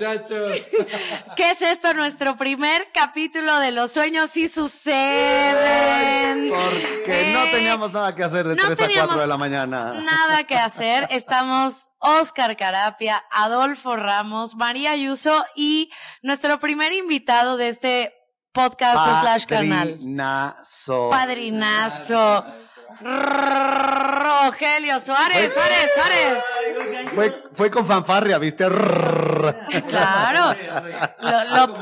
muchachos. ¿Qué es esto? Nuestro primer capítulo de Los sueños sí suceden. Porque no Eh, teníamos nada que hacer de no 3 a 4 teníamos de la mañana. Nada que hacer. Estamos Oscar Carapia, Adolfo Ramos, María Ayuso y nuestro primer invitado de este podcast slash canal. Padrinazo. Padrinazo. Rogelio Suárez, Suárez, Suárez. Fue, fue con fanfarria, ¿viste? Claro. Lo, lo-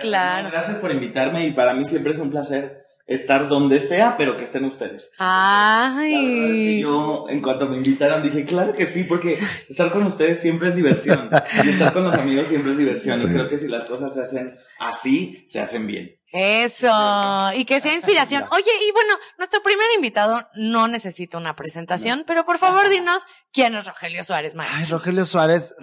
claro. Gracias por invitarme y para mí siempre es un placer estar donde sea, pero que estén ustedes. La verdad es que Ay. yo, en cuanto me invitaron, dije, claro que sí, porque estar con ustedes siempre es diversión. Y estar con los amigos siempre es diversión. Sí. Y creo que si las cosas se hacen así, se hacen bien. Eso. Y que sea inspiración. Oye, y bueno, nuestro primer invitado no necesita una presentación, pero por favor dinos quién es Rogelio Suárez, Ay, maestro. Rogelio Suárez,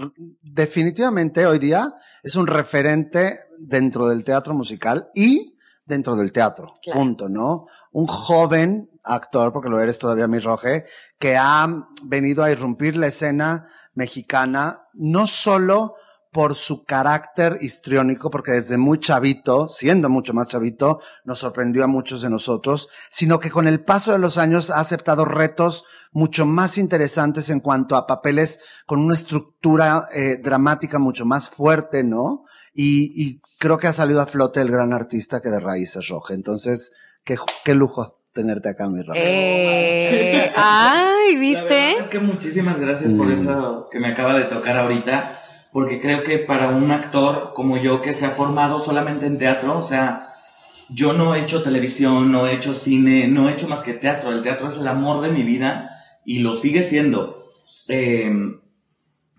definitivamente hoy día es un referente dentro del teatro musical y dentro del teatro. Claro. Punto, ¿no? Un joven actor, porque lo eres todavía, mi Roge, que ha venido a irrumpir la escena mexicana, no solo por su carácter histriónico, porque desde muy chavito, siendo mucho más chavito, nos sorprendió a muchos de nosotros, sino que con el paso de los años ha aceptado retos mucho más interesantes en cuanto a papeles con una estructura eh, dramática mucho más fuerte, ¿no? Y, y creo que ha salido a flote el gran artista que de raíces roja. Entonces, qué, qué lujo tenerte acá, mi Roge. Eh, ay, La ¿viste? verdad es que muchísimas gracias por Mm. eso que me acaba de tocar ahorita, porque creo que para un actor como yo que se ha formado solamente en teatro, o sea, yo no he hecho televisión, no he hecho cine, no he hecho más que teatro. El teatro es el amor de mi vida y lo sigue siendo. Eh,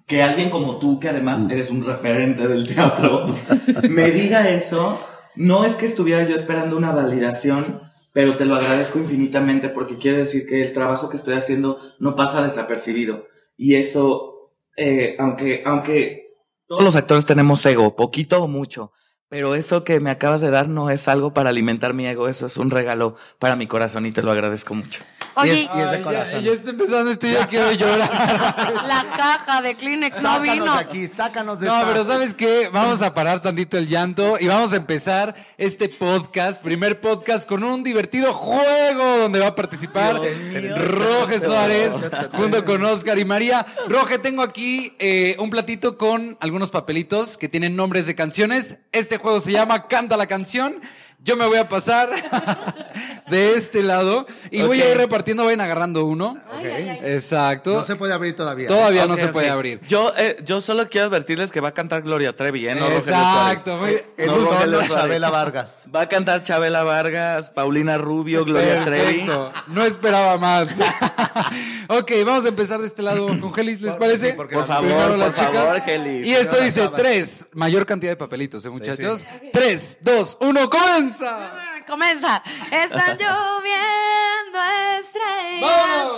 que alguien como tú, que además Mm. eres un referente del teatro, me diga eso, no es que estuviera yo esperando una validación, pero te lo agradezco infinitamente porque quiere decir que el trabajo que estoy haciendo no pasa desapercibido. Y eso, eh, aunque, aunque todos los actores tenemos ego, poquito o mucho, pero eso que me acabas de dar no es algo para alimentar mi ego, eso es un regalo para mi corazón y te lo agradezco mucho. Oye, Y es de Ay, ya, ya está empezando esto y yo quiero llorar. la caja de Kleenex no Sácanos vino. de aquí, sácanos de No, pero ¿sabes qué? Vamos a parar tantito el llanto y vamos a empezar este podcast, primer podcast, con un divertido juego donde va a participar. Roge Suárez junto con Oscar y María. Roge, tengo aquí eh, un platito con algunos papelitos que tienen nombres de canciones. Este juego se llama Canta la canción. Yo me voy a pasar de este lado y voy a ir repartiendo, vayan agarrando uno. Exacto. No se puede abrir todavía. Todavía no se puede abrir. Yo, eh, yo solo quiero advertirles que va a cantar Gloria Trevi, ¿eh? No Exacto. El No, Suárez. Chabela Vargas. Va a cantar Chabela Vargas, Paulina Rubio, Gloria Trevi. Perfecto. No esperaba más. ok, vamos a empezar de este lado con Gelis, ¿les parece? sí, Por favor, por las chicas. favor, Gelis. Y esto dice tres, mayor cantidad de papelitos, ¿eh, muchachos? Tres, dos, uno, comienza. Comienza. Están lloviendo estrellas.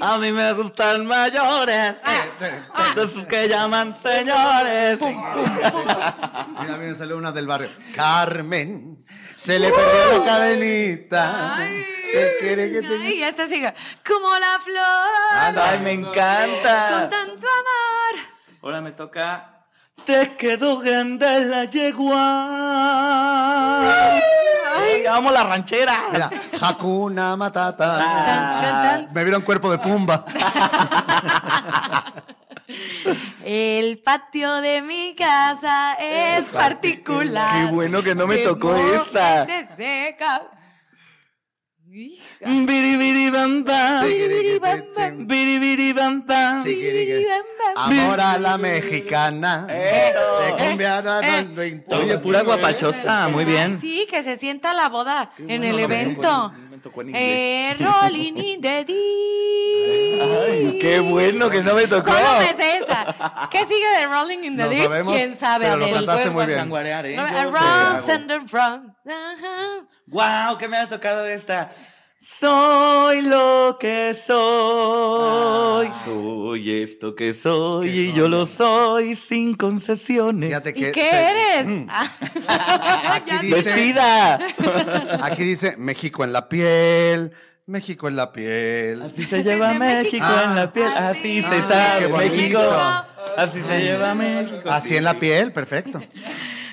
A mí me gustan mayores, de esos que llaman señores. Mira, mira, salió una del barrio. Carmen, se le perdió la cadenita. ¿Qué quiere que te Ay, este sigue. Como la flor. Ay, me Con encanta. tanto amor. Ahora me toca. Te quedó grande la yegua. Ay, amo la ranchera. Mira, Hakuna Matata. Tan. Me vieron cuerpo de Pumba. El patio de mi casa es particular. Qué bueno que no me tocó esa. se seca. Amor a la mexicana. De Eh. no. Oye, pura guapachosa, muy bien. Sí, que se sienta la boda en el evento. Eh, Rolling in the deep. Ay, qué bueno que no me tocó. Solo me sé esa. ¿Qué sigue de Rolling in the No Deep? sabemos, ¿Quién sabe, pero lo cantaste muy bien. ¿eh? Around, from. Ajá. Wow, que me ha tocado esta. Soy lo que soy. Soy esto que soy y yo lo soy sin concesiones. Fíjate ¿Y que qué se- eres? Mm. Ah. Aquí dice- Vestida. Aquí dice México en la piel, México en la piel. Así se lleva México México. en la piel, Así así se Ah, sabe. México. Así se lleva México. Así sí, en la piel, perfecto.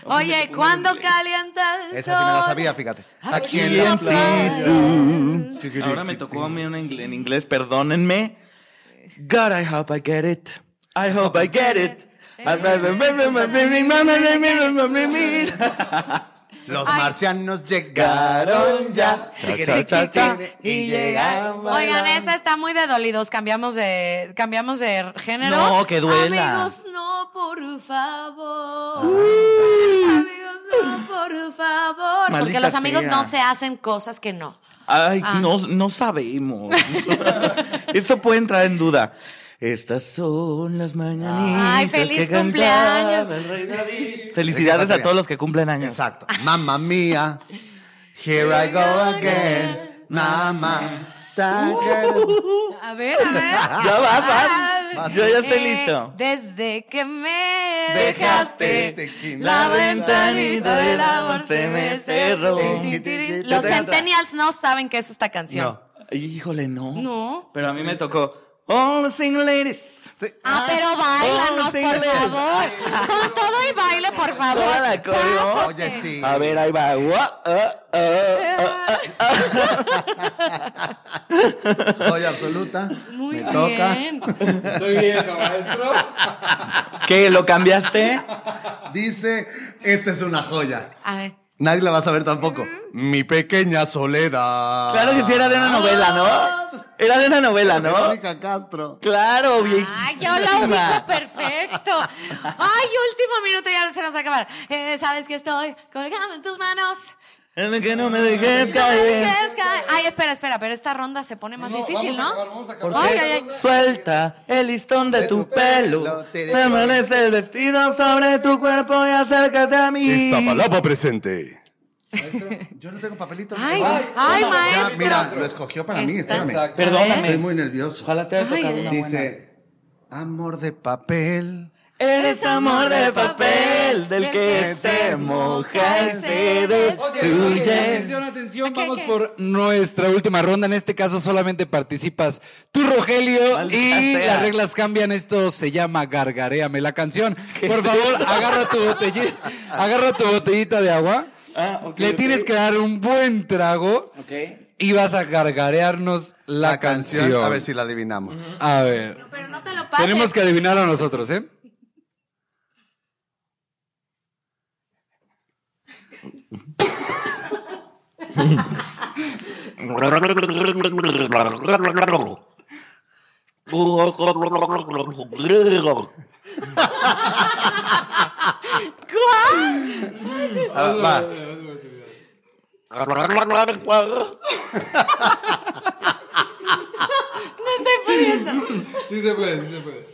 Oye, cuando calienta el Esa sí me la sol. sabía, fíjate. Aquí Aquí en la playa. Ahora me tocó a mí una en inglés, perdónenme. God, I hope I get it. I hope I get it. Los Ay. marcianos llegaron ya. Cha, cha, cha, Y llegaron. Oigan, esta está muy de dolidos. Cambiamos de, cambiamos de género. No, que duela. Amigos, no, por favor. Amigos, no, por favor. Porque los amigos sea. no se hacen cosas que no. Ay, Ah. no, no sabemos. Eso puede entrar en duda. Estas son las mañanitas. Ay, feliz que cumpleaños. el rey David. Felicidades a todos los que cumplen años. Exacto. Mamma mía. Here I go again. Mamá. A ver, a ver. Ya vas, vas. Yo ya estoy Eh, listo. Desde que me Dejaste la ventanita del amor se me cerró. Los centennials no saben qué es esta canción. No. Híjole, no. No. Pero a mí me tocó. All the single ladies. Sí. Ah, pero bailanos, por favor. Con todo y baile, por favor. Toda la coreo. Oye, sí. A ver, ahí va. Ah, ah, ah. Soy absoluta. Muy Me toca. bien. Estoy viendo, maestro. ¿Qué? ¿Lo cambiaste? Dice, esta es una joya. A ver. Nadie la va a saber tampoco. Mi pequeña soledad. Claro que sí, era de una novela, ¿no? Era de una novela, ¿no? Verónica Castro. Claro, bien. Ay, yo la ubico perfecto. Ay, último minuto, ya se nos va a acabar. Eh, Sabes que estoy colgando en tus manos. En el que no me dejes No me caer. dejes caer. Ay, espera, espera, pero esta ronda se pone más difícil, vamos a ¿no? acabar, vamos a acabar. Porque Ay, ay, ay. suelta el listón de tu pelo. Permanece el vestido sobre tu cuerpo y acércate a mí. palabra presente. Yo no tengo papelito. Ay, ay, maestro. mira, lo escogió para mí, Estás- espérame. Exacto. Perdóname. Estoy muy nervioso. Ojalá te haya Ay, tocado ay, una buena. Dice, amor de papel. Eres amor de papel del que se moja y se destruye. Atención, atención, Ok, vamos ok. por nuestra última ronda. En este caso solamente participas tú, Rogelio, Maldita y sea. las reglas cambian. Esto se llama Gargaréame la canción. Por favor, agarra tu botellita, agarra tu botellita de agua. Ah, Le tienes que dar un buen trago Ok. y vas a gargarearnos la, canción. A ver si la adivinamos. A ver. Pero no te lo pases. Tenemos que adivinar a nosotros, ¿eh? Ah, va. Sí se puede, sí se puede.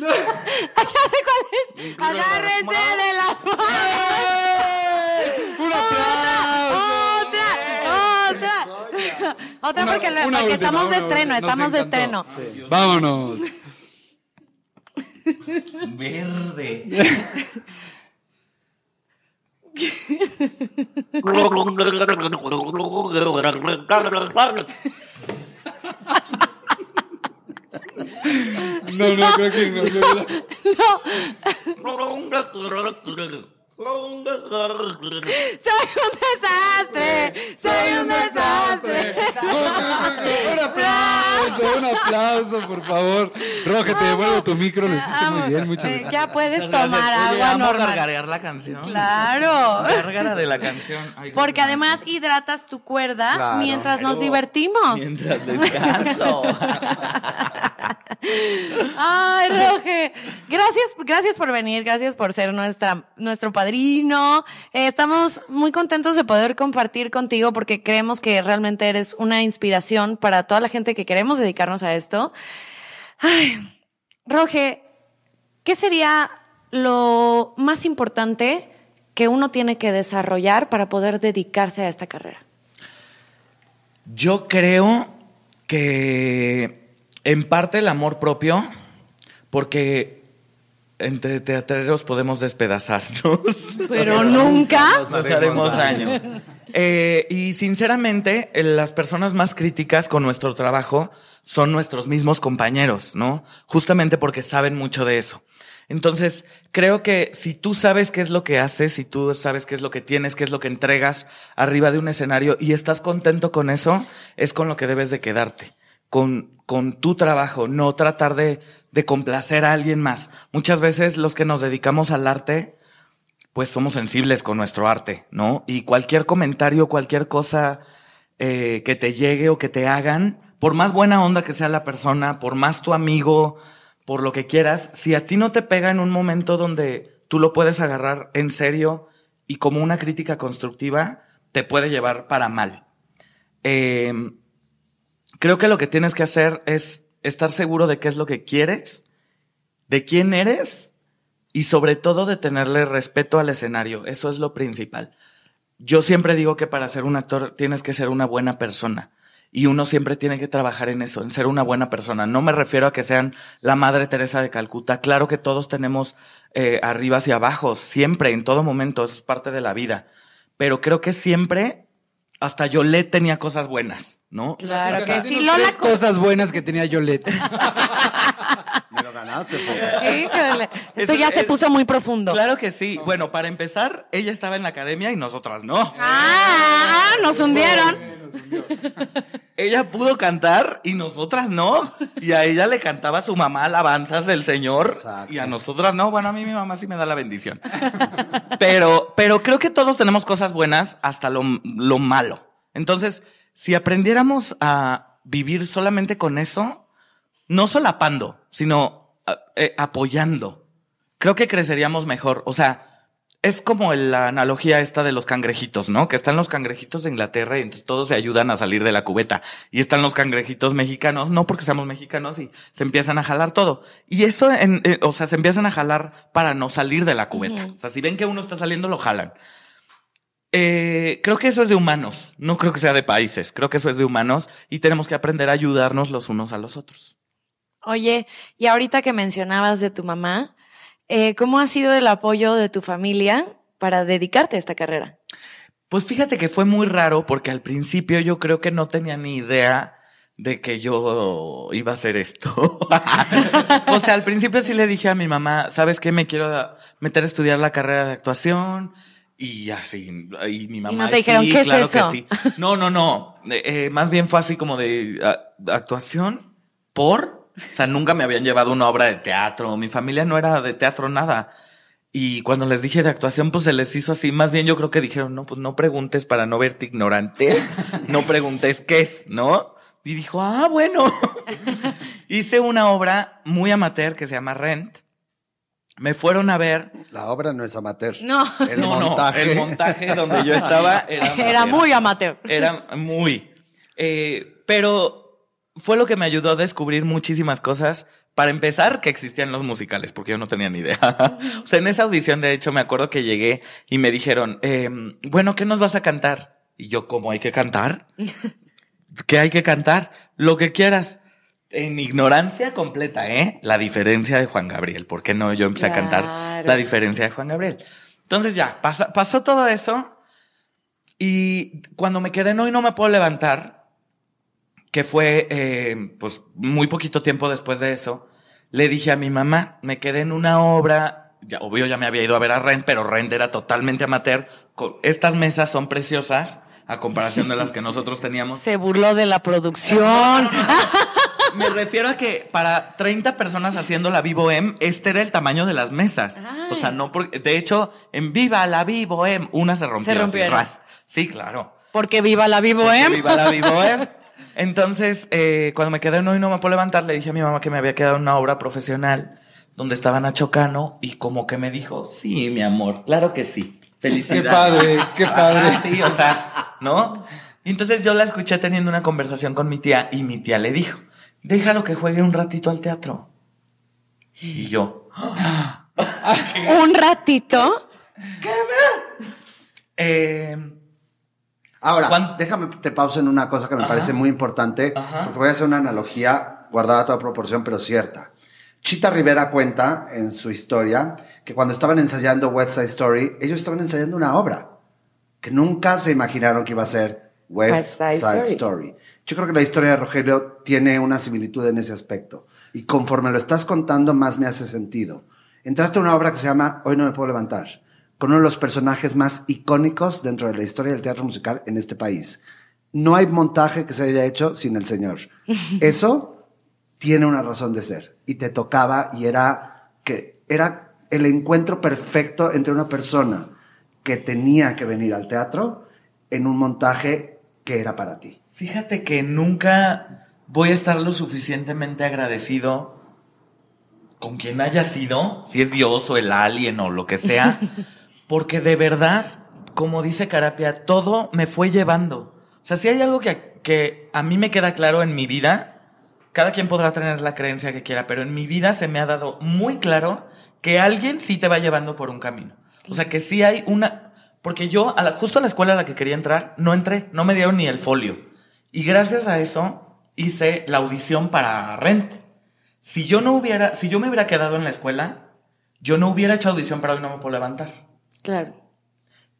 Ya sé cuál es. Agárrense de las manos. ¡Un aplauso! Otra, otra. Otra Una- porque, lo- una porque última, estamos de una estreno, estamos de encantó. estreno. Vámonos. Verde. No, no, creo que no. no. Soy un desastre, soy un desastre. Un aplauso, un aplauso, por favor. Roge, te devuelvo tu micro, lo hiciste muy bien, muchas gracias. Ya puedes tomar agua normal. gargarear la canción. Claro. Gárgara de la canción. Porque además hidratas tu cuerda Claro. mientras nos divertimos. Mientras descanso. Ay. Gracias, gracias por venir, gracias por ser nuestra, nuestro padrino. Eh, estamos muy contentos de poder compartir contigo porque creemos que realmente eres una inspiración para toda la gente que queremos dedicarnos a esto. Ay, ¿qué sería lo más importante que uno tiene que desarrollar para poder dedicarse a esta carrera? Yo creo que en parte el amor propio, porque entre teatreros podemos despedazarnos. Pero nunca. Nos haremos daño. Eh, y sinceramente, eh, las personas más críticas con nuestro trabajo son nuestros mismos compañeros, ¿no? Justamente porque saben mucho de eso. Entonces, creo que si tú sabes qué es lo que haces, si tú sabes qué es lo que tienes, qué es lo que entregas arriba de un escenario y estás contento con eso, es con lo que debes de quedarte. Con, con tu trabajo, no tratar de, complacer a alguien más. Muchas veces los que nos dedicamos al arte, pues somos sensibles con nuestro arte, ¿no? Y cualquier comentario, cualquier cosa eh, que te llegue o que te hagan, por más buena onda que sea la persona, por más tu amigo, por lo que quieras, si a ti no te pega en un momento donde tú lo puedes agarrar en serio y como una crítica constructiva, te puede llevar para mal. Em, creo que lo que tienes que hacer es estar seguro de qué es lo que quieres, de quién eres y sobre todo de tenerle respeto al escenario. Eso es lo principal. Yo siempre digo que para ser un actor tienes que ser una buena persona. Y uno siempre tiene que trabajar en eso, en ser una buena persona. No me refiero a que sean la Madre Teresa de Calcuta. Claro que todos tenemos eh, arribas y abajos, siempre, en todo momento, es parte de la vida. Pero creo que siempre, hasta Yolette tenía cosas buenas, ¿no? Claro que sí, Lola. Lola. Tres cosas buenas que tenía Yolette. Me lo ganaste. Híjole, Esto Eso ya se puso muy profundo. Claro que sí. Bueno, para empezar, ella estaba en la academia y nosotras no. Ah, ah, nos hundieron. Ella pudo cantar y nosotras no. Y a ella le cantaba su mamá alabanzas del Señor Exacto. y a nosotras no. Bueno, a mí mi mamá sí me da la bendición. Pero, pero creo que todos tenemos cosas buenas hasta lo, lo malo. Entonces, si aprendiéramos a vivir solamente con eso, no solapando, sino a- eh, apoyando, creo que creceríamos mejor. O sea, es como la analogía esta de los cangrejitos, ¿no? Que están los cangrejitos de Inglaterra y entonces todos se ayudan a salir de la cubeta. Y están los cangrejitos mexicanos, no porque seamos mexicanos y se empiezan a jalar todo. Y eso, en, eh, o sea, se empiezan a jalar para no salir de la cubeta. O sea, si ven que uno está saliendo, lo jalan. Eh, creo que eso es de humanos, no creo que sea de países, creo que eso es de humanos y tenemos que aprender a ayudarnos los unos a los otros. Oye, y ahorita que mencionabas de tu mamá, eh, ¿cómo ha sido el apoyo de tu familia para dedicarte a esta carrera? Pues fíjate que fue muy raro porque al principio yo creo que no tenía ni idea de que yo iba a hacer esto. o sea, al principio sí le dije a mi mamá, ¿sabes qué? Me quiero meter a estudiar la carrera de actuación. Y así, y mi mamá. no te dijeron, "Sí, ¿qué es claro eso?" Que sí. No, no, no. Eh, eh, más bien fue así como de actuación por. O sea, nunca me habían llevado una obra de teatro. Mi familia no era de teatro, nada. Y cuando les dije de actuación, pues se les hizo así. Más bien yo creo que dijeron, no, pues no preguntes para no verte ignorante. No preguntes qué es, ¿no? Y dijo, ah, bueno. Hice una obra muy amateur que se llama Rent. Me fueron a ver. La obra no es amateur. No, El no, montaje. no, el montaje donde yo estaba era, era muy amateur. Era muy. Eh, pero fue lo que me ayudó a descubrir muchísimas cosas. Para empezar, que existían los musicales, porque yo no tenía ni idea. o sea, en esa audición, de hecho, me acuerdo que llegué y me dijeron, eh, bueno, ¿qué nos vas a cantar? Y yo, ¿cómo hay que cantar? ¿Qué hay que cantar? Lo que quieras. En ignorancia completa, ¿eh? La diferencia de Juan Gabriel. ¿Por qué no yo empecé a cantar la diferencia de Juan Gabriel? Entonces ya, pasa- pasó todo eso. Y cuando me quedé en hoy no me puedo levantar, que fue eh, pues muy poquito tiempo después de eso, le dije a mi mamá, me quedé en una obra, ya, obvio ya me había ido a ver a Rent, pero Rent era totalmente amateur. Estas mesas son preciosas a comparación de las que nosotros teníamos. Se burló de la producción. Me refiero a que para 30 personas haciendo la Vivo M, este era el tamaño de las mesas. Ay. O sea, no porque, de hecho, en Viva la Vivo M, una se rompió. Se así, ras. Sí, claro. Porque viva la vivo, Porque ¿eh? Viva la Vivo M. Entonces, eh, cuando me quedé en hoy no me puedo levantar, le dije a mi mamá que me había quedado en una obra profesional donde estaba Nacho Cano y como que me dijo, sí, mi amor, claro que sí. Felicidades. Qué padre, qué padre. Ajá, sí, o sea, ¿no? Y entonces yo la escuché teniendo una conversación con mi tía y mi tía le dijo, déjalo que juegue un ratito al teatro. Y yo, Un ratito. eh, Ahora, ¿Cuán- déjame te pauso en una cosa que me Ajá. parece muy importante, Ajá. porque voy a hacer una analogía guardada a toda proporción, pero cierta. Chita Rivera cuenta en su historia que cuando estaban ensayando West Side Story, ellos estaban ensayando una obra. que nunca se imaginaron que iba a ser West, West Side Side, Story. Story. Yo creo que la historia de Rogelio tiene una similitud en ese aspecto. Y conforme lo estás contando, más me hace sentido. Entraste a una obra que se llama Hoy no me puedo levantar, con uno de los personajes más icónicos dentro de la historia del teatro musical en este país. No hay montaje que se haya hecho sin el señor. Eso tiene una razón de ser. Y te tocaba y era que era el encuentro perfecto entre una persona que tenía que venir al teatro en un montaje que era para ti. Fíjate que nunca voy a estar lo suficientemente agradecido con quien haya sido, si es Dios o el alien o lo que sea, porque de verdad, como dice Carapia, todo me fue llevando. O sea, si hay algo que, que a mí me queda claro en mi vida, cada quien podrá tener la creencia que quiera, pero en mi vida se me ha dado muy claro que alguien sí te va llevando por un camino. O sea, que sí hay una... Porque yo, a la- justo a la escuela a la que quería entrar, no entré, no me dieron ni el folio. Y gracias a eso hice la audición para Rent. Si yo no hubiera, si yo me hubiera quedado en la escuela, yo no hubiera hecho audición para hoy no me puedo levantar. Claro.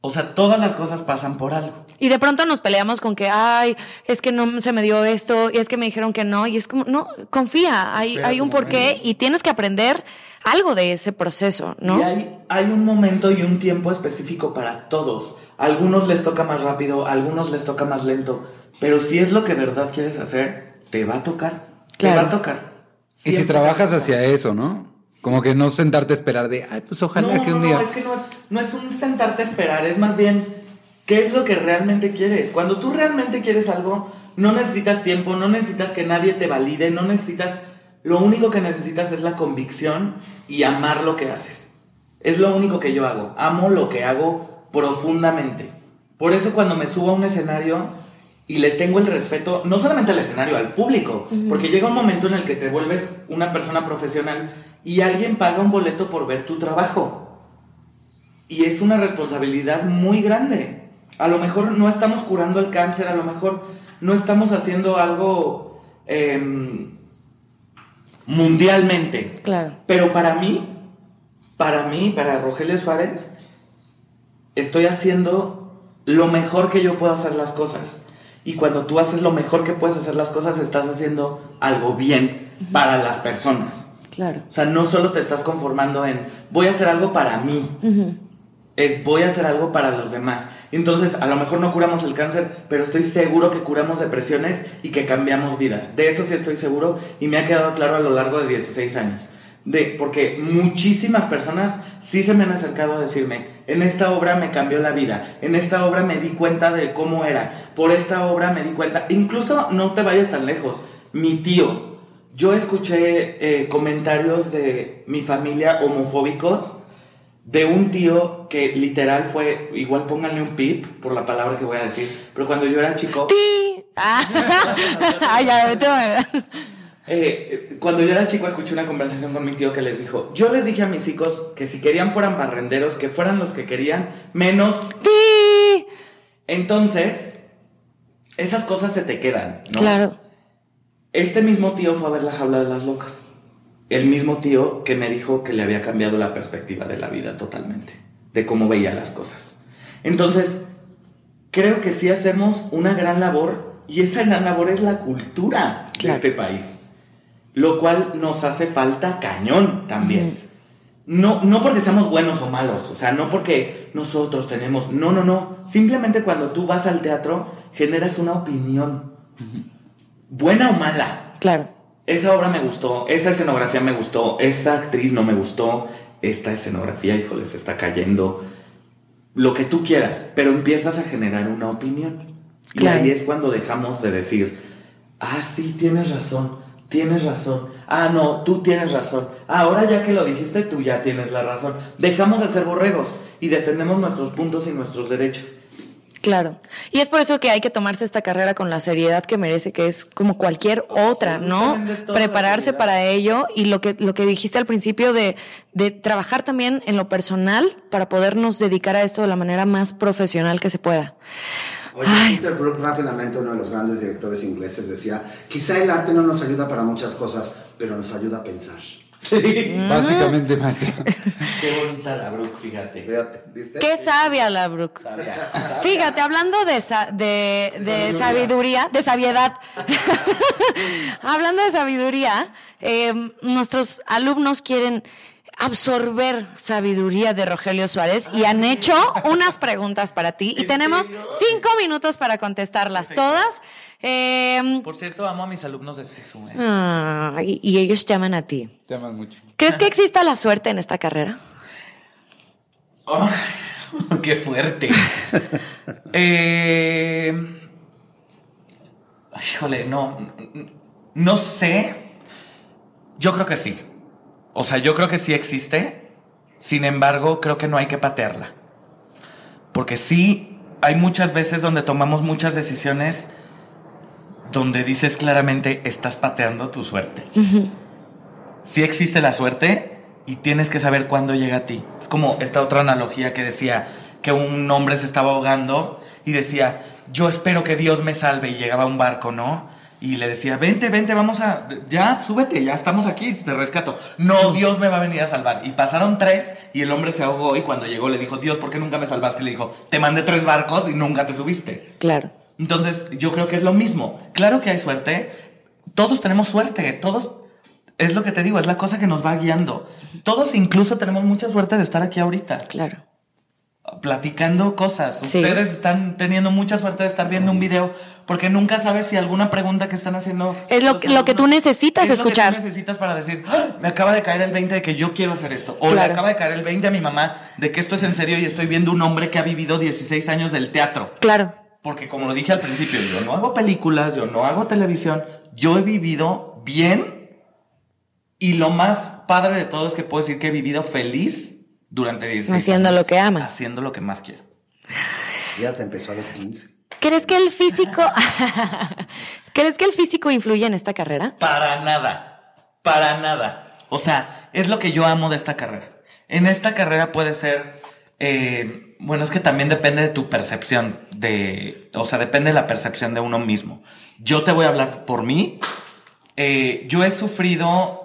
O sea, todas las cosas pasan por algo. Y de pronto nos peleamos con que, ay, es que no se me dio esto, y es que me dijeron que no, y es como, no, confía, hay, hay un porqué y tienes que aprender algo de ese proceso, ¿no? Y hay, hay un momento y un tiempo específico para todos. A algunos les toca más rápido, a algunos les toca más lento. Pero si es lo que de verdad quieres hacer, te va a tocar. Te va a tocar. Y si trabajas hacia eso, ¿no? Como que no sentarte a esperar de, ay, pues ojalá no, que un no, día. es que no es, no es un sentarte a esperar, es más bien, ¿qué es lo que realmente quieres? Cuando tú realmente quieres algo, no necesitas tiempo, no necesitas que nadie te valide, no necesitas, lo único que necesitas es la convicción y amar lo que haces. Es lo único que yo hago, amo lo que hago profundamente. Por eso cuando me subo a un escenario y le tengo el respeto, no solamente al escenario, al público, porque llega un momento en el que te vuelves una persona profesional y alguien paga un boleto por ver tu trabajo. Y es una responsabilidad muy grande. A lo mejor no estamos curando el cáncer, a lo mejor no estamos haciendo algo em, mundialmente. Claro. Pero para mí, para mí, para Rogelio Suárez, estoy haciendo lo mejor que yo puedo hacer las cosas. Y cuando tú haces lo mejor que puedes hacer las cosas, estás haciendo algo bien para las personas. Claro. O sea, no solo te estás conformando en voy a hacer algo para mí, es voy a hacer algo para los demás. Entonces, a lo mejor no curamos el cáncer, pero estoy seguro que curamos depresiones y que cambiamos vidas. De eso sí estoy seguro y me ha quedado claro a lo largo de 16 años. De, porque muchísimas personas sí se me han acercado a decirme, en esta obra me cambió la vida, en esta obra me di cuenta de cómo era, por esta obra me di cuenta, incluso no te vayas tan lejos, mi tío, yo escuché eh, comentarios de mi familia homofóbicos de un tío que literal fue, igual pónganle un pip por la palabra que voy a decir, pero cuando yo era chico, ¡Ti! Ah, ya, eh, cuando yo era chico escuché una conversación con mi tío que les dijo, yo les dije a mis hijos que si querían fueran barrenderos, que fueran los que querían, menos ¡Ti! Entonces, esas cosas se te quedan, ¿no? Claro. Este mismo tío fue a ver la jaula de las locas. El mismo tío que me dijo que le había cambiado la perspectiva de la vida totalmente, de cómo veía las cosas. Entonces, creo que sí hacemos una gran labor y esa gran labor es la cultura de este país, lo cual nos hace falta cañón también. No, no porque seamos buenos o malos, o sea, no porque nosotros tenemos, no, no, no. Simplemente cuando tú vas al teatro generas una opinión, buena o mala. Claro. Esa obra me gustó, esa escenografía me gustó, esa actriz no me gustó, esta escenografía, híjole, se está cayendo. Lo que tú quieras, pero empiezas a generar una opinión. Claro. Y ahí es cuando dejamos de decir, ah, sí, tienes razón, tienes razón. Ah, no, tú tienes razón. Ah, ahora ya que lo dijiste, tú ya tienes la razón. Dejamos de ser borregos y defendemos nuestros puntos y nuestros derechos. Claro. Y es por eso que hay que tomarse esta carrera con la seriedad que merece, que es como cualquier otra, ¿no? Prepararse para ello y lo que, lo que dijiste al principio de, de trabajar también en lo personal para podernos dedicar a esto de la manera más profesional que se pueda. Oye, Peter Brook rápidamente, uno de los grandes directores ingleses, decía, quizá el arte no nos ayuda para muchas cosas, pero nos ayuda a pensar. Sí. Básicamente, maestro. Qué bonita la Brooke, fíjate. Fíjate, ¿viste? Qué sabia la Brooke. Fíjate, hablando de, sa- de, de sabiduría, de sabiedad, hablando de sabiduría, eh, nuestros alumnos quieren absorber sabiduría de Rogelio Suárez y han hecho unas preguntas para ti y ¿En tenemos serio? cinco minutos para contestarlas todas. Eh, Por cierto, amo a mis alumnos de SISU. ¿eh? ay, y ellos llaman a ti. Te amas mucho. ¿Crees que exista la suerte en esta carrera? ¡Qué fuerte! Eh, híjole, no. No sé. Yo creo que sí. O sea, yo creo que sí existe. Sin embargo, creo que no hay que patearla. Porque sí, hay muchas veces donde tomamos muchas decisiones donde dices claramente estás pateando tu suerte. Sí existe la suerte y tienes que saber cuándo llega a ti. Es como esta otra analogía que decía que un hombre se estaba ahogando y decía, yo espero que Dios me salve y llegaba un barco, ¿no? Y le decía, vente, vente, vamos a, ya, súbete, ya estamos aquí, te rescato. No, Dios me va a venir a salvar. Y pasaron tres y el hombre se ahogó y cuando llegó le dijo, Dios, ¿por qué nunca me salvaste? Y le dijo, te mandé tres barcos y nunca te subiste. Claro. Entonces, yo creo que es lo mismo. Claro que hay suerte. Todos tenemos suerte. Todos. Es lo que te digo, es la cosa que nos va guiando. Todos incluso tenemos mucha suerte de estar aquí ahorita, Claro. Platicando cosas. Sí. Ustedes están teniendo mucha suerte de estar viendo un video porque nunca sabes si alguna pregunta que están haciendo... Es lo- lo que tú necesitas es lo que tú escuchar. necesitas para decir, "Ah, me acaba de caer el 20 de que yo quiero hacer esto. O le acaba de caer el 20 a mi mamá de que esto es en serio y estoy viendo un hombre que ha vivido 16 años del teatro. Claro. Porque como lo dije al principio, yo no hago películas, yo no hago televisión, yo he vivido bien y lo más padre de todo es que puedo decir que he vivido feliz durante 16 Haciendo años, lo que amas. Haciendo lo que más quiero. Ya te empezó a los 15. ¿Crees que el físico ¿Crees que el físico influye en esta carrera? Para nada, para nada. O sea, es lo que yo amo de esta carrera. En esta carrera puede ser, eh, bueno, es que también depende de tu percepción, de, o sea, depende de la percepción de uno mismo. Yo te voy a hablar por mí. Eh, yo he sufrido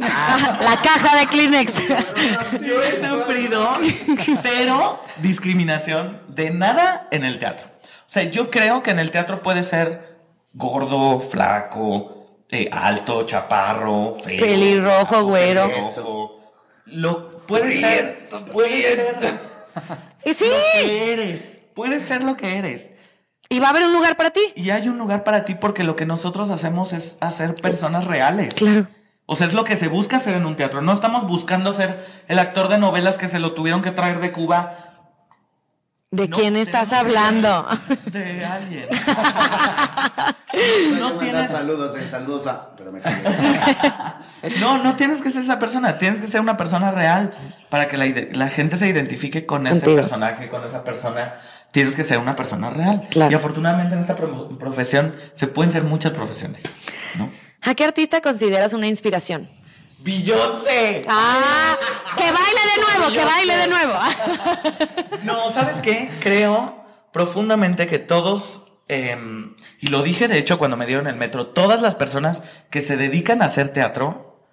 La caja de Kleenex. Yo he sufrido cero discriminación de nada en el teatro. O sea, yo creo que en el teatro puede ser gordo, flaco, eh, alto, chaparro, feo. Pelirrojo, güero. pelirrojo. Lo puede ser. Puede ser Y sí, lo que eres. Puede ser lo que eres. y va a haber un lugar para ti. Y hay un lugar para ti porque lo que nosotros hacemos es hacer personas reales. Claro. O sea, es lo que se busca hacer en un teatro. No estamos buscando ser el actor de novelas que se lo tuvieron que traer de Cuba ¿De No, quién estás hablando? de alguien. No tienes, saludos, eh, saludos a. Pero me no, no tienes que ser esa persona. Tienes que ser una persona real para que la, gente se identifique con ese Contigo. personaje, con esa persona. Tienes que ser una persona real. Claro. Y afortunadamente en esta pro- profesión se pueden ser muchas profesiones. ¿no? ¿A qué artista consideras una inspiración? Beyoncé. Ah, que baile de nuevo, que baile de nuevo. No, ¿sabes qué? Creo profundamente que todos, eh, y lo dije de hecho cuando me dieron el metro, todas las personas que se dedican a hacer teatro,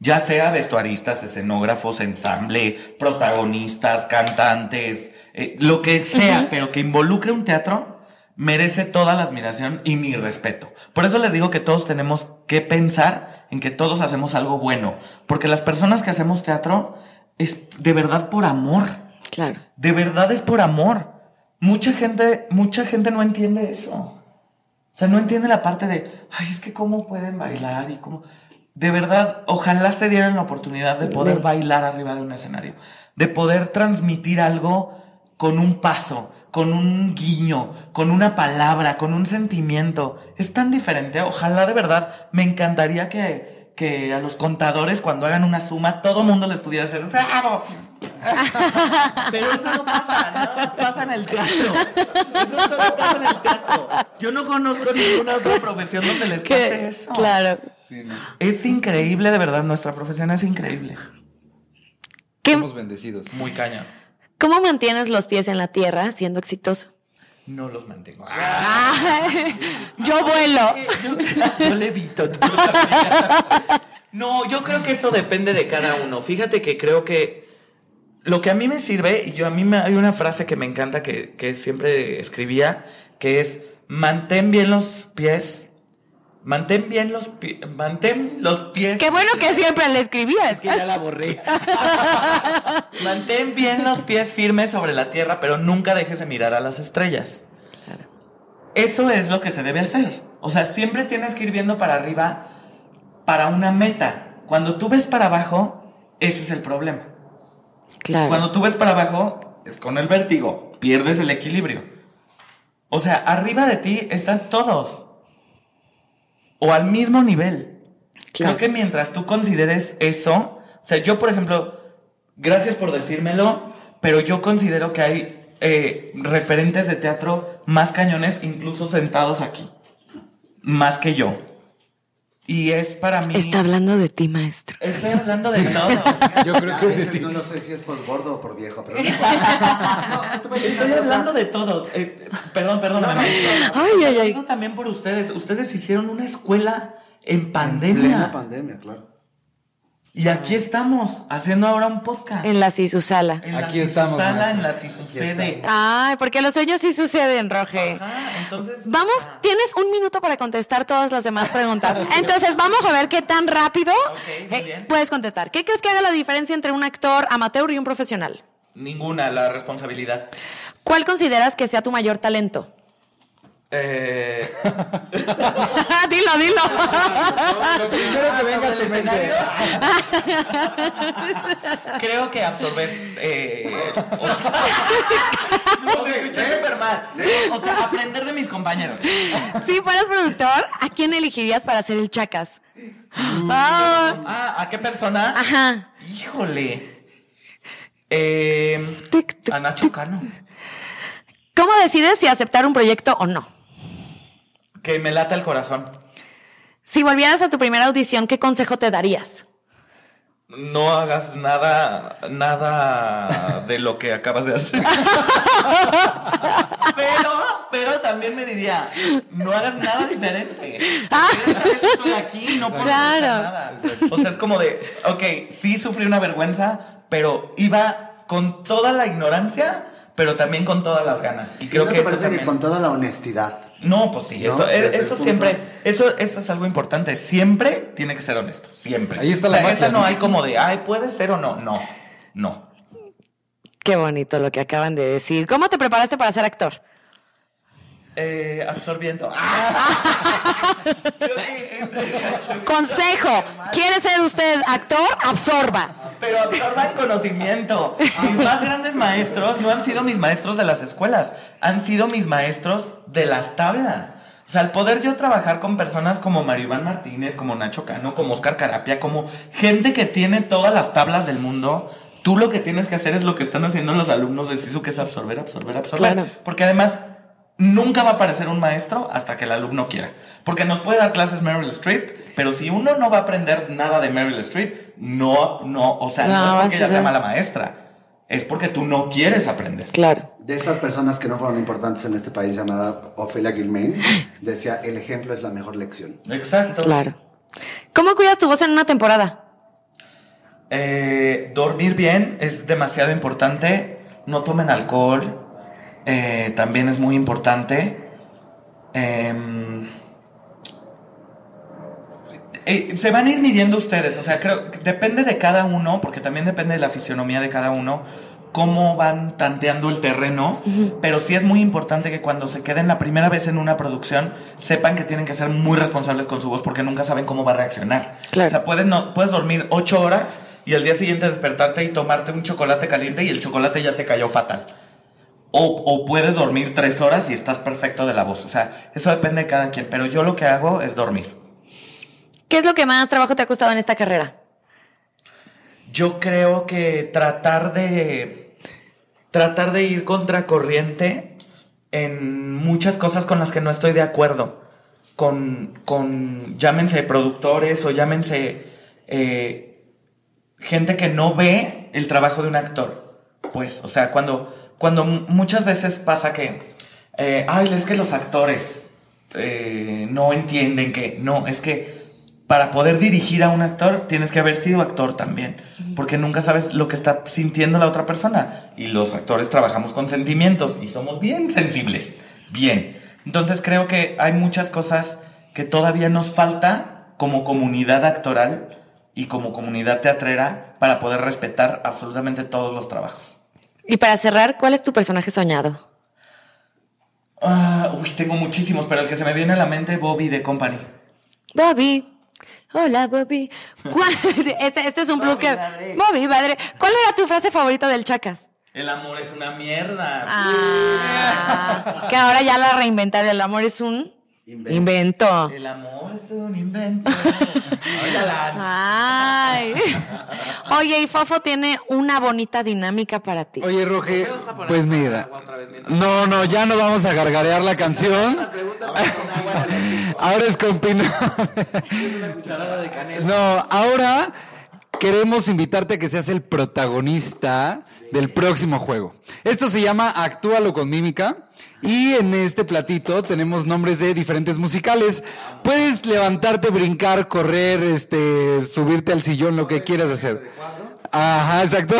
ya sea vestuaristas, escenógrafos, ensamble, protagonistas, cantantes, eh, lo que sea, pero que involucre un teatro, merece toda la admiración y mi respeto. Por eso les digo que todos tenemos que pensar en que todos hacemos algo bueno, porque las personas que hacemos teatro es de verdad por amor. Claro. De verdad es por amor. Mucha gente, mucha gente no entiende eso. O sea, no entiende la parte de, ay, es que cómo pueden bailar y cómo... De verdad, ojalá se dieran la oportunidad de poder De- bailar arriba de un escenario, de poder transmitir algo con un paso, con un guiño, con una palabra, con un sentimiento. Es tan diferente. Ojalá de verdad, me encantaría que, que a los contadores cuando hagan una suma, todo mundo les pudiera hacer ¡Bravo! Pero eso no pasa, nada más pasa en el teatro. Eso solo pasa en el teatro. Yo no conozco ninguna otra profesión donde les pase Que- eso. Claro. Sí, no. Es increíble, de verdad, nuestra profesión es increíble. ¿Qué- Somos bendecidos. Muy caña. ¿Cómo mantienes los pies en la tierra siendo exitoso? No los mantengo. Ay, yo vuelo. Yo, yo levito. No, yo creo que eso depende de cada uno. Fíjate que creo que lo que a mí me sirve, y yo a mí me, hay una frase que me encanta que, que siempre escribía, que es mantén bien los pies. Mantén bien los pies. Mantén los pies. Qué bueno que siempre le escribías. Es que ya la borré. Mantén bien los pies firmes sobre la tierra, pero nunca dejes de mirar a las estrellas. Eso es lo que se debe hacer. O sea, siempre tienes que ir viendo para arriba para una meta. Cuando tú ves para abajo, ese es el problema. Claro. Cuando tú ves para abajo, es con el vértigo, pierdes el equilibrio. O sea, arriba de ti están todos. O al mismo nivel. Claro. Creo que mientras tú consideres eso, o sea, yo por ejemplo, gracias por decírmelo, pero yo considero que hay eh, referentes de teatro más cañones, incluso sentados aquí, más que yo. Y es para mí... Está hablando de ti, maestro. Estoy hablando de todo. Yo creo que A es de ti. no lo sé si es por gordo o por viejo, pero no. No, Estoy hablando de todos. Eh, perdón, perdóname. Ay, ay, Lo ay. digo también por ustedes. Ustedes hicieron una escuela en Plena pandemia. pandemia, claro. Y aquí estamos haciendo ahora un podcast. En la Cisusala. En Aquí la estamos, sala, maestro. en la si sucede. Ay, porque los sueños sí suceden, Roge. Ajá, entonces. Vamos, ah, tienes un minuto para contestar todas las demás preguntas. Entonces, vamos a ver qué tan rápido muy eh, puedes contestar. ¿Qué crees que haga la diferencia entre un actor amateur y un profesional? Ninguna, la responsabilidad. ¿Cuál consideras que sea tu mayor talento? Eh, dilo, dilo. Lo primero que venga mente. creo que absorber. Eh, o sea, no. O aprender de mis compañeros. Si fueras productor, ¿a quién elegirías para hacer el chacas? Ah, Ah, ¿a qué persona? ajá. Híjole. Eh, Tic, tic, a Nacho Cano. ¿Cómo decides si aceptar un proyecto o no? Que me lata el corazón. Si volvieras a tu primera audición, ¿qué consejo te darías? No hagas nada, nada de lo que acabas de hacer. pero, pero también me diría, no hagas nada diferente. Estoy aquí, no puedo hacer Claro. nada. O sea, es como de, ok, sí sufrí una vergüenza, pero iba con toda la ignorancia, pero también con todas las ganas. Y creo ¿No que te eso también... que con toda la honestidad? No, pues sí, ¿No? eso, el eso siempre, eso, eso es algo importante. Siempre tiene que ser honesto, siempre. Ahí está o la sea, magia, esa no ¿no? hay como de, ay, puede ser o no. No, no. Qué bonito lo que acaban de decir. ¿Cómo te preparaste para ser actor? Eh, absorbiendo. Que- Consejo, ¿quiere ser usted actor? Absorba. Pero absorban conocimiento. Mis más grandes maestros no han sido mis maestros de las escuelas, han sido mis maestros de las tablas. O sea, al poder yo trabajar con personas como Mario Iván Martínez, como Nacho Cano, como Oscar Carapia, como gente que tiene todas las tablas del mundo, tú lo que tienes que hacer es lo que están haciendo los alumnos de SISU, que es absorber, absorber, absorber. Claro. Porque además nunca va a aparecer un maestro hasta que el alumno quiera. Porque nos puede dar clases Meryl Streep, pero si uno no va a aprender nada de Meryl Streep, no, no, o sea, no, No, es porque ella sea mala maestra. Es porque tú no quieres aprender. Claro. De estas personas que no fueron importantes en este país, llamada Ophelia Gilmain, decía, el ejemplo es la mejor lección. Exacto. Claro. ¿Cómo cuidas tu voz en una temporada? Eh, dormir bien es demasiado importante. No tomen alcohol. Eh, también es muy importante. Em, eh, se van a ir midiendo ustedes. O sea, creo que depende de cada uno, porque también depende de la fisionomía de cada uno, cómo van tanteando el terreno. Pero sí es muy importante que cuando se queden la primera vez en una producción, sepan que tienen que ser muy responsables con su voz, porque nunca saben cómo va a reaccionar. Claro. O sea, puedes, no, puedes dormir ocho horas y al día siguiente despertarte y tomarte un chocolate caliente y el chocolate ya te cayó fatal. O, o puedes dormir tres horas y estás perfecto de la voz. O sea, eso depende de cada quien. Pero yo lo que hago es dormir. ¿Qué es lo que más trabajo te ha costado en esta carrera? Yo creo que tratar de. Tratar de ir contracorriente en muchas cosas con las que no estoy de acuerdo. Con. con llámense productores o llámense. eh, gente que no ve el trabajo de un actor. Pues, o sea, cuando. Cuando muchas veces pasa que. eh, ay, es que los actores. eh, no entienden que. No, es que para poder dirigir a un actor, tienes que haber sido actor también, porque nunca sabes lo que está sintiendo la otra persona. Y los actores trabajamos con sentimientos y somos bien sensibles, bien. Entonces creo que hay muchas cosas que todavía nos falta como comunidad actoral y como comunidad teatrera para poder respetar absolutamente todos los trabajos. Y para cerrar, ¿cuál es tu personaje soñado? Ah, uy, tengo muchísimos, pero el que se me viene a la mente, Bobby de Company. Bobby. Hola, Bobby. ¿Cuál- Este, este es un plus Bobby, que. madre. Bobby, madre. ¿Cuál era tu frase favorita del Chacas? El amor es una mierda. Ah, que ahora ya la reinventaron. El amor es un Invento. invento. El amor es un invento. Ay. Oye, y Fofo tiene una bonita dinámica para ti. Oye, Roge, ¿Qué vas a poner pues mira. No, no, ya no vamos a gargarear la canción. Ahora es con pino. No, ahora queremos invitarte a que seas el protagonista del próximo juego. Esto se llama Actúalo con mímica y en este platito tenemos nombres de diferentes musicales. Puedes levantarte, brincar, correr, este, subirte al sillón, lo que quieras hacer. Ajá, exacto.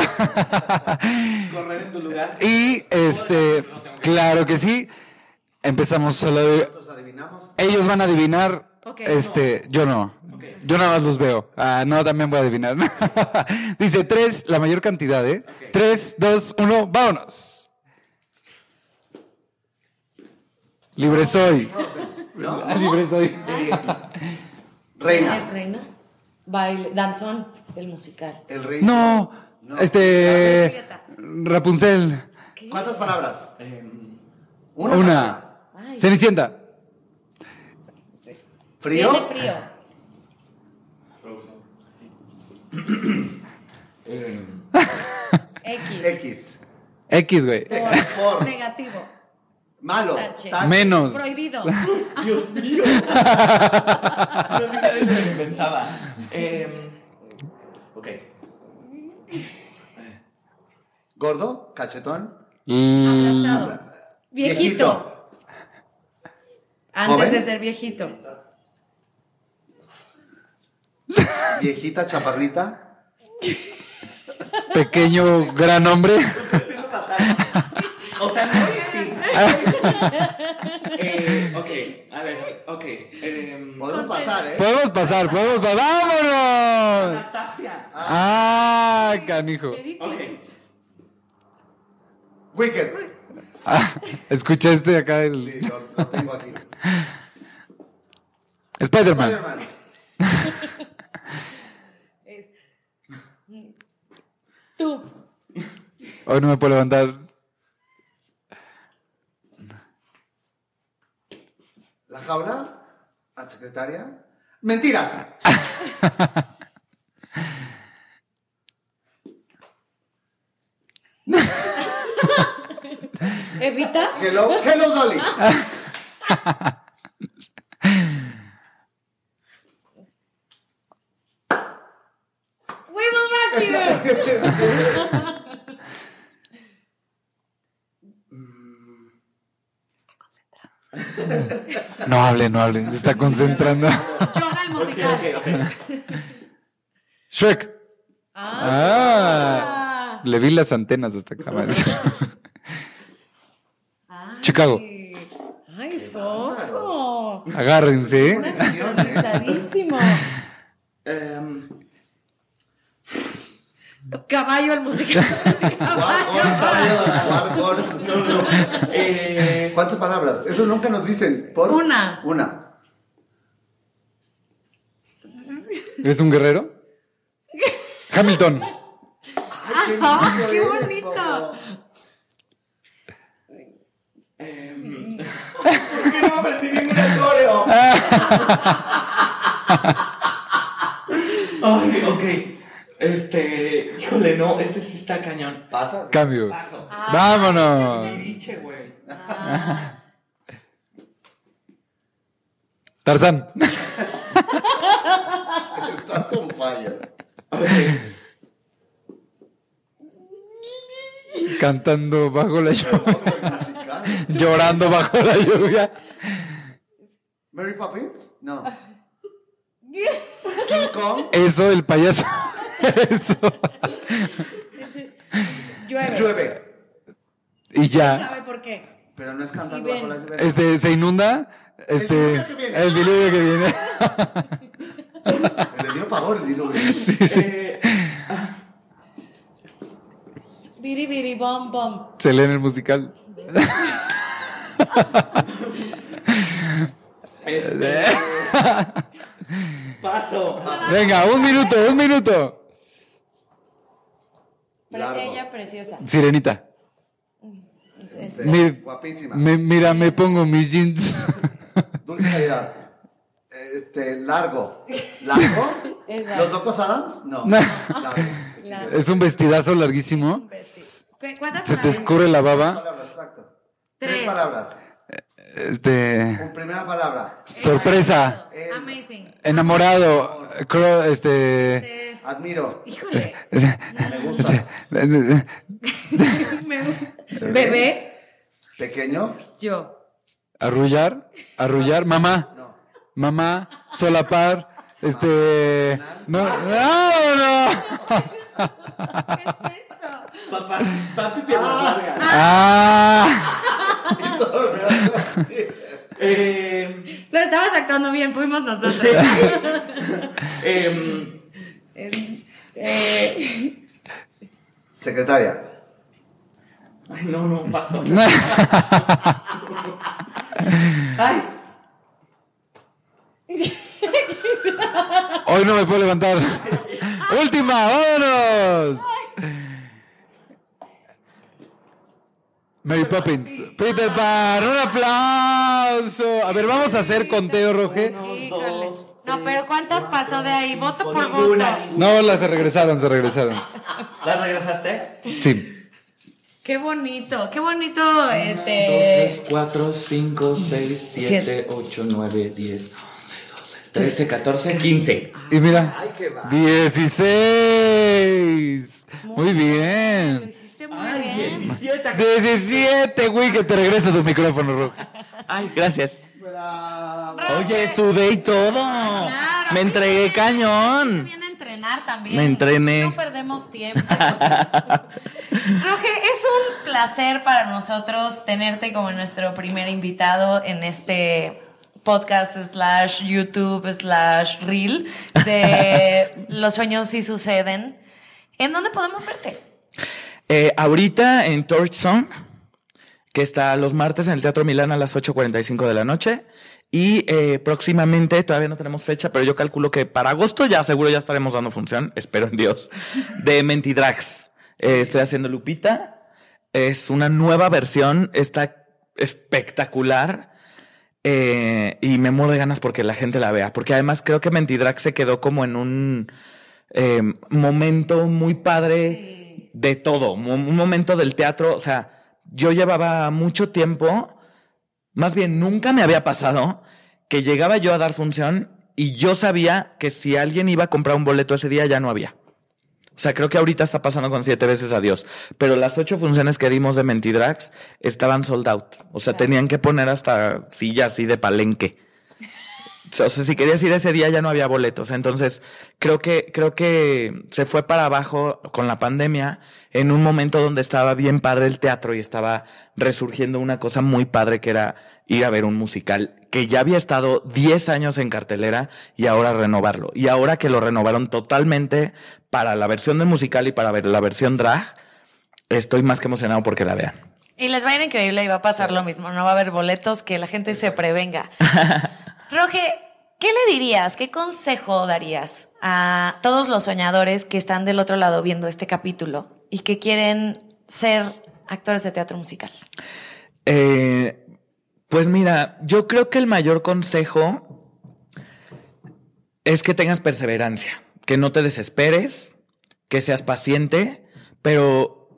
Correr en tu lugar. y este, claro que sí. Empezamos solo ellos van a adivinar. Este, yo no. Yo nada más los veo. Ah, no, también voy a adivinar. Dice tres, la mayor cantidad, ¿eh? Tres, dos, uno, vámonos. Libre soy. ¿No? Libre soy. Reina. Reina. Baile, danzón, el musical. El rey. No, este. Rapunzel. ¿Cuántas palabras? Una. palabra. Ay. Cenicienta. ¿Frío? Tiene frío. X. X. X, güey. Por. Negativo. Malo. Tache. Tache. Menos. Prohibido. Dios mío. No sé lo que pensaba. Eh, ok. Gordo. Cachetón. Mm, Aplastado. Viejito. Antes ¿Joven? de ser viejito. Viejita, chaparrita. pequeño, gran hombre. O sea, no. eh, ok, a ver, ok. Eh, Podemos pasar, ¿eh? Podemos pasar, podemos pasar. ¡Vámonos! Anastasia. Ah, canijo. Ok. Wicked. Ah, escucha este acá el Sí, lo, lo tengo aquí. Spider-Man. Spider-Man. Tú. Hoy no me puedo levantar. La jaula. ¿A secretaria? Mentiras. Evita. Hello. Hello, Dolly. No hable, no hable. Se está concentrando. Yoga el Ok, musical. Shrek. Ah. Ah. Le vi las antenas hasta acá. más. Chicago. Ay, fofo. Agárrense. Cansadísimo. Caballo el musical. ¿Cuántas palabras? Eso nunca nos dicen. ¿Por? Una. Una. ¿Eres un guerrero? Hamilton. Ay, Ajá, qué bonito. Coco. em, que no aprendí ningún coreo. Ay, ok. Este, híjole, no, este sí está cañón. ¿Pasas? Cambio. Paso. Vámonos. Tiliche, güey. Tarzán. Estás on fire. Ok. Cantando bajo la lluvia. Llorando bajo la lluvia. ¿Mary Poppins? No. Kong. Eso, el payaso. Eso. Llueve. Llueve. Y ya. ¿Sabe por qué? Pero no es cantando bajo la lluvia. Este, se inunda. Este, diluvio que viene. el diluvio que viene. Le dio pavor el diluvio. Sí, sí. Eh, Biri biri bom bom. Se lee en el musical. este, paso. Venga, un minuto, un minuto. Ella preciosa. Sirenita. Este, Mi- guapísima. Me- mira, me pongo mis jeans. Dulce calidad. Este, largo. ¿Largo? ¿Los locos Adams? No. No. Largo. La- Es un vestidazo larguísimo. Vesti- ¿Cu- ¿Cuántas Se te palabras? escurre la baba. Palabras, exacto. Tres. Tres palabras. Este. Con primera palabra. Sorpresa. Eh, Amazing. Enamorado. cro- Este. Eh, Admiro. híjole. Me gusta. este, Me gusta. Bebé. Pequeño. Yo. Arrullar. Arrullar. Mamá. No. Mamá. Solapar. Este. No. No, no. Papá, papi, piernas largas. Ah. Eh, Lo estabas actuando bien, fuimos nosotros. em, Eh, eh, Secretaria. ay, no, no, paso. Ay, Hoy no me puedo levantar. Última, vámonos. Mary Poppins. Peter Pan, un aplauso. A ver, vamos a hacer conteo, Roge. No, pero ¿cuántas pasó de ahí? Voto por voto. No, las se regresaron, se regresaron. ¿las regresaste? Sí. Qué bonito, qué bonito, 2, este. 3, 4, 5, 6, 7, 8, 9, 10, 13, 14, 15. Y mira, Ay, qué va. 16. Muy bien. hiciste muy Ay, bien. 17. 17, güey, que te regresa tu micrófono, Roge. Ay, gracias. Bravo. Oye, sudé y todo. Claro. Me entregué Se cañón. viene a entrenar también. Me entrené. No perdemos tiempo. Roge, es un placer para nosotros tenerte como nuestro primer invitado en este podcast slash YouTube slash reel de Los sueños sí suceden. ¿En dónde podemos verte? Eh, ahorita en Torch Song, que está los martes en el Teatro Milán a las 8.45 de la noche. Y eh, próximamente, todavía no tenemos fecha, pero yo calculo que para agosto ya seguro ya estaremos dando función, espero en Dios, de Mentidrags. Eh, estoy haciendo Lupita. Es una nueva versión, está espectacular. eh, y me muero de ganas porque la gente la vea. Porque además creo que Mentidrag se quedó como en un eh, momento muy padre de todo. Un momento del teatro. O sea, yo llevaba mucho tiempo, más bien nunca me había pasado, que llegaba yo a dar función y yo sabía que si alguien iba a comprar un boleto ese día ya no había. O sea, creo que ahorita está pasando con siete veces adiós. Pero las ocho funciones que dimos de Mentidrags estaban sold out. O sea, tenían que poner hasta sillas así de palenque. O sea, si querías ir ese día ya no había boletos. Entonces, creo que, creo que se fue para abajo con la pandemia en un momento donde estaba bien padre el teatro y estaba resurgiendo una cosa muy padre que era ir a ver un musical que ya había estado 10 años en cartelera y ahora renovarlo. Y ahora que lo renovaron totalmente para la versión del musical y para ver la versión drag, estoy más que emocionado porque la vean. Y les va a ir increíble y va a pasar lo mismo. No va a haber boletos, que la gente se prevenga. Roge, ¿qué le dirías? ¿Qué consejo darías a todos los soñadores que están del otro lado viendo este capítulo y que quieren ser actores de teatro musical? Eh, pues mira, yo creo que el mayor consejo es que tengas perseverancia, que no te desesperes, que seas paciente, pero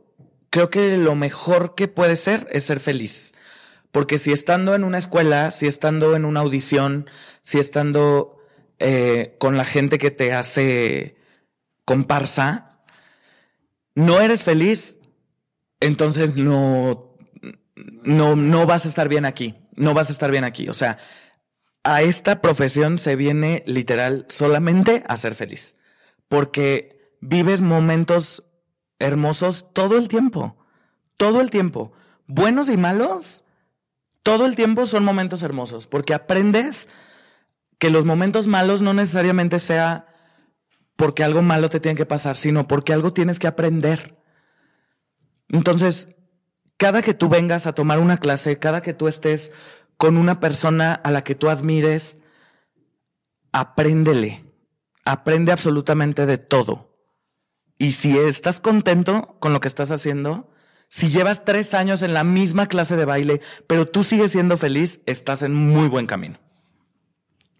creo que lo mejor que puede ser es ser feliz. Porque si estando en una escuela, si estando en una audición, si estando eh, con la gente que te hace comparsa, no eres feliz, entonces no, no, no vas a estar bien aquí. No vas a estar bien aquí. O sea, a esta profesión se viene literal solamente a ser feliz, porque vives momentos hermosos todo el tiempo, todo el tiempo, buenos y malos, todo el tiempo son momentos hermosos, porque aprendes que los momentos malos no necesariamente sea porque algo malo te tiene que pasar, sino porque algo tienes que aprender. Entonces, cada que tú vengas a tomar una clase, cada que tú estés con una persona a la que tú admires, apréndele, aprende absolutamente de todo. Y si estás contento con lo que estás haciendo, si llevas tres años en la misma clase de baile, pero tú sigues siendo feliz, estás en muy buen camino.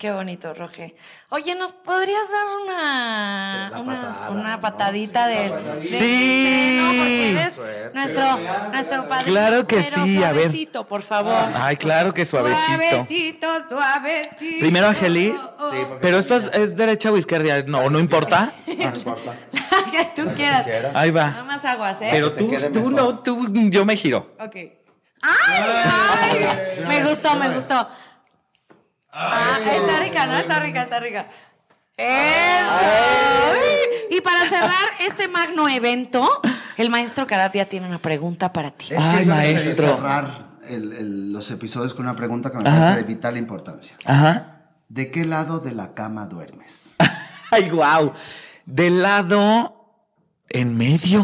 Qué bonito, Roge. Oye, ¿nos podrías dar una, una, una, patadita del, sí. ¿no? Porque eres nuestro, nuestro padre. Claro que pero sí, a ver. Suavecito, por favor. Ay, claro que suavecito. Suavecito, suavecito. Primero Angelis, Sí, porque pero esto es, es derecha o izquierda, no, no importa. No importa. La que tú quieras. quieras. Ahí No va. más aguas, ¿eh? Pero tú, tú mejor. no, tú, yo me giro. Ok. ¡Ay! ay, me gustó, me gustó. Ah, está rica, ¿no? Está rica, está rica. ¡Eso! Y para cerrar este magno evento, el maestro Carapia tiene una pregunta para ti. Es que Ay, yo maestro. cerrar el- el- los episodios con una pregunta que me Ajá. parece de vital importancia. Ajá. ¿De qué lado de la cama duermes? Ay, wow. Del lado en medio.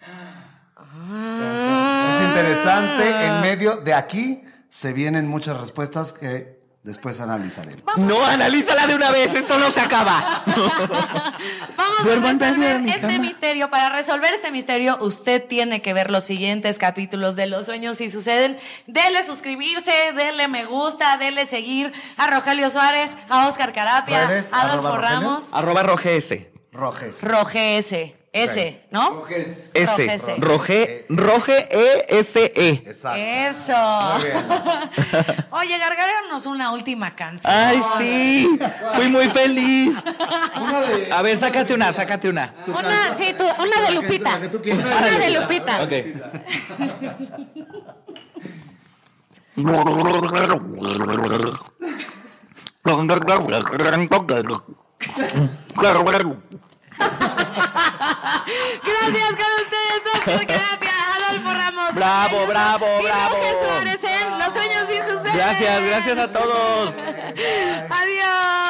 Eso es interesante. En medio de aquí se vienen muchas respuestas que después analizaremos. No, analízala de una vez, esto no se acaba. Vamos a resolver este misterio. Para resolver este misterio, usted tiene que ver los siguientes capítulos de Los Sueños si suceden. Dele suscribirse, dele me gusta, dele seguir a Rogelio Suárez, a Oscar Carapia, a Adolfo. Ramos. Arroba roge S. Rojes. S. ¿no? S. Roge S. Roge, roge E S E. Exacto. Eso. Muy bien. Oye, gargareanos una última canción. Ay, sí. Fui muy feliz. A ver, sácate una, sácate una. Una, sí, tú, una de Lupita. La que tú quieras. Una de Lupita. Ok. Gracias con ustedes, Oscar Carapia, Adolfo Ramos. Bravo, Rogelio bravo, y bravo. Suárez en Los Sueños sin suceder. Gracias, gracias a todos. Adiós.